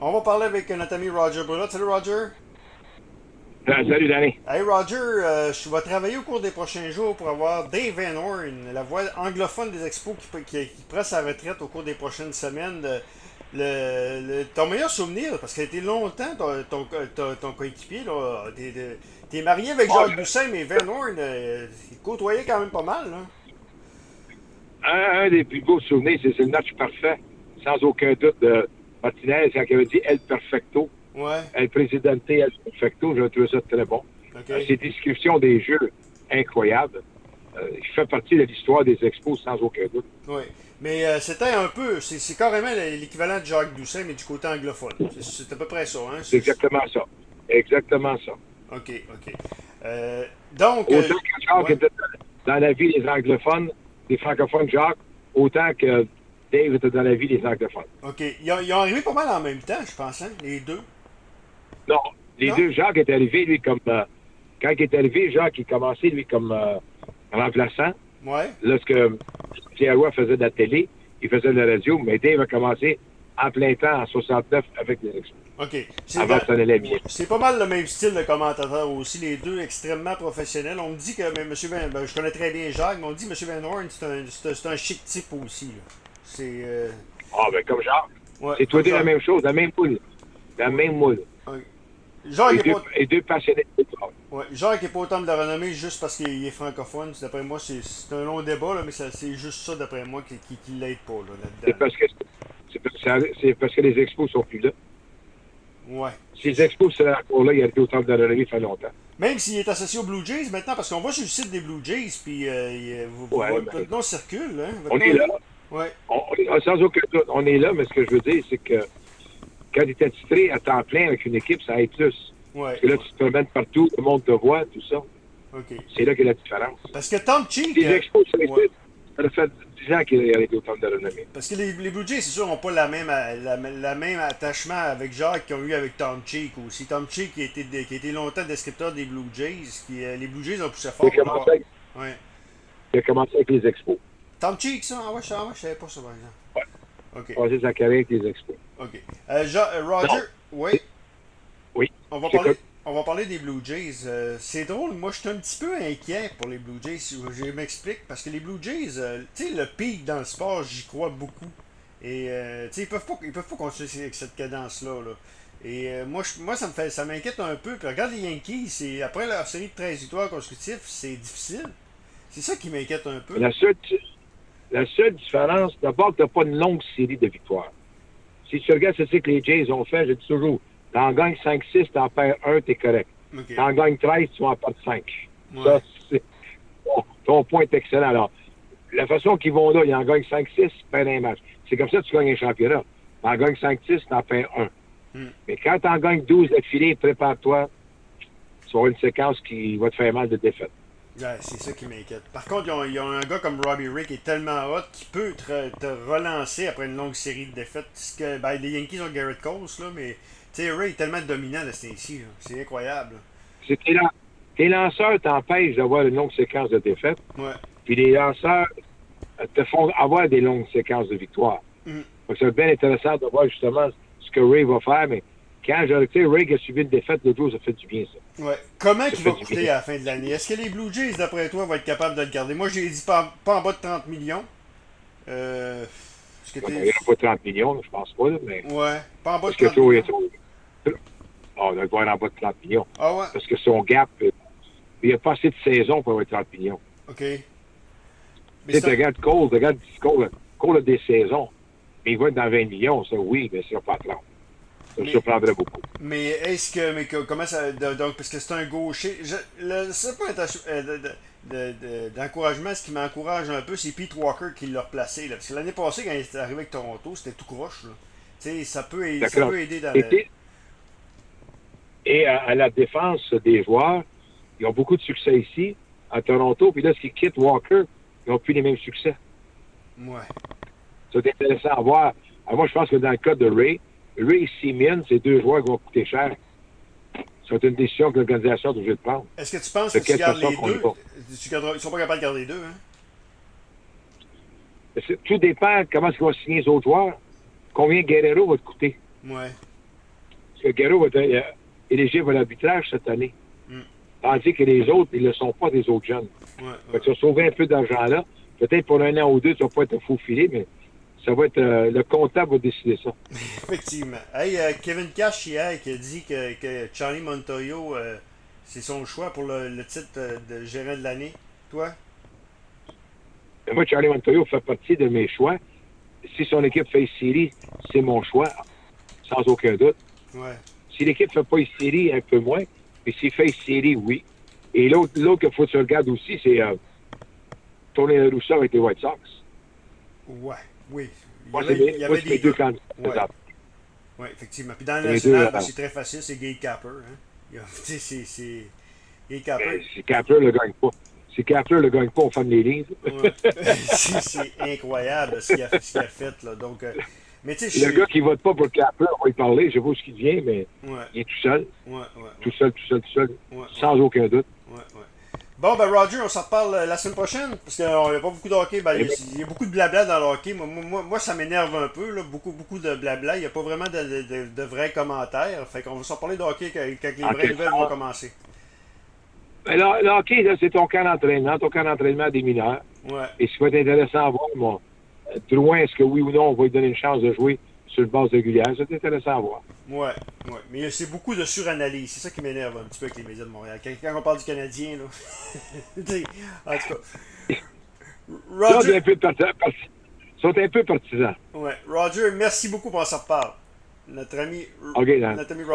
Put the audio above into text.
On va parler avec notre ami Roger Brulotte. Salut Roger. Euh, salut Danny. Hey Roger, euh, je vais travailler au cours des prochains jours pour avoir Dave Van Horn, la voix anglophone des expos qui, qui, qui prend sa retraite au cours des prochaines semaines. Le, le- ton meilleur souvenir, parce qu'il a été longtemps ton, ton, ton- ton coéquipier, t'es, marié avec Jacques Ouais. Bussin, mais Van Horn, euh, il côtoyait quand même pas mal. Là. Un, un des plus beaux souvenirs, c'est c'est le match parfait, sans aucun doute, de Martinez quand il avait dit El Perfecto, Ouais, El Presidente El Perfecto. J'ai trouvé ça très bon. ok. Euh, Ses descriptions des jeux incroyables. Euh, il fait partie de l'histoire des expos, sans aucun doute. Oui. Mais euh, c'était un peu, c'est, carrément l'équivalent de Jacques Bussin, mais du côté anglophone. C'est, à peu près ça. Hein? C'est exactement ça. Exactement ça. Ok, ok. Euh, donc, Autant que Jacques ouais. était dans la vie des anglophones, des francophones, Jacques, autant que Dave était dans la vie des anglophones. ok. Ils ont, ils ont arrivé pas mal en même temps, je pense, hein, les deux. Non, les Non? deux, Jacques est arrivé, lui, comme. euh, quand il est arrivé, Jacques, il commençait, lui, comme euh, remplaçant. Ouais. Lorsque Pierre Roy faisait de la télé, il faisait de la radio, mais Dave a commencé en plein temps en 69 avec les Expos. Ok. C'est, pas mal le même style de commentateur aussi, les deux extrêmement professionnels. On me dit que mais Monsieur Van, ben, je connais très bien Jacques, mais on me dit que M. Van Horn, c'est un, un chic type aussi. là. C'est. euh, Ah, ben, comme Jacques. ouais, C'est comme la même chose, la même moule. La même moule. Jacques Et est deux, pas, et deux passionnés de ouais, Jacques est pas autant de la renommée juste parce qu'il est francophone. D'après moi, c'est, un long débat, là, mais c'est juste ça, d'après moi, qui, qui, qui l'aide pas là-dedans. parce que c'est parce que- c'est parce que les expos sont plus là. Ouais. Si les expos seraient encore là, il aurait été au temple de la renommée il fait longtemps. Même s'il est associé aux Blue Jays maintenant, parce qu'on va sur le site des Blue Jays, puis euh, il- vous- Ouais, votre, ben- nom circule. Hein? Votre On nom est là. Ouais. On, on- sans aucun doute, on est là, mais ce que je veux dire, c'est que quand tu es titré à temps plein avec une équipe, ça aide plus. Ouais. Parce que là, tu te promènes partout, le monde te voit, tout ça. C'est là a la différence. Parce que Tom Cheek. Les expos, ça, ouais. ça fait 10 ans qu'il a été au temple de la renommée. Parce que les, les Blue Jays, c'est sûr, n'ont pas la même, la, la même attachement avec Jacques qu'ils ont eu avec Tom Cheek aussi. Tom Cheek, qui a été, qui a été longtemps descripteur des Blue Jays, qui, euh, les Blue Jays ont poussé Il fort. a, commencé Ouais. il a commencé avec les expos. Tom Cheek, ça? Ah ouais, je, ah ouais, je savais pas ça, par exemple. Ouais. OK. Sa carrière avec les expos. OK. Euh, euh, Roger, Non. oui. Oui. On va, parler, on va parler des Blue Jays. Euh, c'est drôle, moi je suis un petit peu inquiet pour les Blue Jays. Je m'explique, parce que les Blue Jays, euh, tu sais, le pic dans le sport, j'y crois beaucoup. Et euh, tu sais, ils peuvent pas, ils peuvent pas continuer avec cette cadence-là. Là. Et moi, je- moi, ça me fait, ça m'inquiète un peu. Puis regarde les Yankees, c'est après leur série de 13 victoires consécutives, c'est difficile. C'est ça qui m'inquiète un peu. La seule, la seule différence, d'abord, tu n'as pas une longue série de victoires. Si tu regardes ce que les Jays ont fait, je dis toujours, t'en gagnes 5-6, t'en perds 1, t'es correct. Ok. T'en gagnes 13, tu vas en perdre 5. Ouais. Ça, c'est... Bon, ton point est excellent. Alors, la façon qu'ils vont là, ils en gagnent 5-6, ils perdent un match. C'est comme ça que tu gagnes un championnat. T'en gagnes 5-6, t'en perds 1. Hmm. Mais quand t'en gagnes 12 d'affilée, prépare-toi. Tu avoir une séquence qui va te faire mal de défaite. Ouais, c'est ça qui m'inquiète. Par contre, ils ont, un gars comme Robbie Ray qui est tellement hot qui peut te, te relancer après une longue série de défaites. Parce que, ben, les Yankees ont Garrett Coles, là, mais tu sais, Ray est tellement dominant de ce là. C'est incroyable. C'est tes, lan- tes lanceurs t'empêchent d'avoir une longue séquence de défaites. Ouais. Puis les lanceurs euh, te font avoir des longues séquences de victoire. Mm. Donc, C'est bien intéressant de voir justement ce que Ray va faire, mais quand Ray a subi une défaite l'autre jour, ça fait du bien, ça. Ouais. Comment Ça il va coûter à la fin de l'année? Est-ce que les Blue Jays, d'après toi, vont être capables de le garder? Moi, j'ai dit pas, pas en bas de 30 millions. Euh. Est-ce que a pas 30 millions, je pense pas, là, mais Ouais. Pas en bas de parce que 30 trop, il est millions. trop. Oh, il doit être en bas de 30 millions. Ah ouais? Parce que son gap, euh, il n'y a pas assez de saison pour avoir 30 millions. OK. Mais tu regardes Cole, tu regardes Cole, Cole a des saisons. Mais il va être dans 20 millions, ça, oui, mais ça va pas à 30. Ça me surprendrait beaucoup. Mais est-ce que. Mais que- comment ça. donc, parce que c'est un gaucher. Je, le point d'attache- euh, de- de- de- de- d'encouragement, ce qui m'encourage un peu, c'est Pete Walker qui l'a replacé. Là. Parce que l'année passée, quand il est arrivé avec Toronto, c'était tout croche. Là. Tu sais, ça peut, aider- ça peut aider dans Et, et à, à la défense des joueurs, ils ont beaucoup de succès ici, à Toronto. Puis là, s'ils quittent Walker, ils n'ont plus les mêmes succès. Ouais. C'est intéressant à voir. Alors, moi, je pense que dans le cas de Ray, Ray et Simeon, c'est deux joueurs qui vont coûter cher. C'est une décision que l'organisation doit obligée de prendre. Est-ce que tu penses De que tu gardes les deux? va? tu garderas- Ils sont pas capables de garder les deux, hein? Tout dépend comment ils vont signer les autres joueurs. Combien Guerrero va te coûter? Ouais. que Garreau va être euh, éligible à l'arbitrage cette année. Mm. Tandis que les autres, ils ne le sont pas des autres jeunes. Ouais, Fait ouais. que tu vas sauver un peu d'argent là. Peut-être pour un an ou deux, tu vas pas être filet, mais ça va être euh, le comptable va décider ça. Effectivement. Hey, euh, Kevin Cash hier qui a dit que, que Charlie Montoyo, euh, c'est son choix pour le, le titre de gérant de l'année. Toi? Moi, Charlie Montoyo fait partie de mes choix. Si son équipe fait une série, c'est mon choix, sans aucun doute. Ouais. Si l'équipe fait pas une série, un peu moins. Mais s'il fait une série, oui. Et l'autre, l'autre qu'il faut que tu regardes aussi, c'est Tony Russa avec les White Sox. Ouais. Oui. Il y avait, il y des deux candidats. Ouais. Oui, effectivement. Puis dans le national, ben, euh, c'est très facile, c'est Gay Capper. Hein? C'est. Gay Capper. Mais Si Kapler le gagne pas. Si Kapler le gagne pas, on ferme les lignes. Ouais. c'est, incroyable ce qu'il a, fait. Là. Donc, euh, mais Le gars qui vote pas pour Kapler, on va y parler. Je où ce qu'il devient, mais Ouais, il est tout seul. ouais. Tout seul, tout seul, tout seul. Sans aucun doute. Ouais, ouais. Bon, ben Roger, on s'en reparle euh, la semaine prochaine, parce qu'il n'y a pas beaucoup de hockey. Ben, il, y a, il y a beaucoup de blabla dans le hockey. Moi, moi, moi ça m'énerve un peu, là, beaucoup, beaucoup de blabla. Il n'y a pas vraiment de, de, de- de vrais commentaires. Fait qu'on va s'en parler de hockey quand, quand les vraies nouvelles vont commencer. Mais là, le hockey, là, c'est ton camp d'entraînement, ton camp d'entraînement des mineurs. Ouais, Et ce qui va être intéressant à voir, moi, euh, de loin, est-ce que oui ou non, on va lui donner une chance de jouer sur le base régulière? C'est intéressant à voir. ouais, ouais. Mais c'est beaucoup de suranalyse. C'est ça qui m'énerve un petit peu avec les médias de Montréal. Quand, quand on parle du Canadien, là. En tout cas. Là, ils sont Roger, un peu parti- parti- sont un peu partisans. ouais. Roger, merci beaucoup pour s'en reparle. Notre ami, notre ami Roger.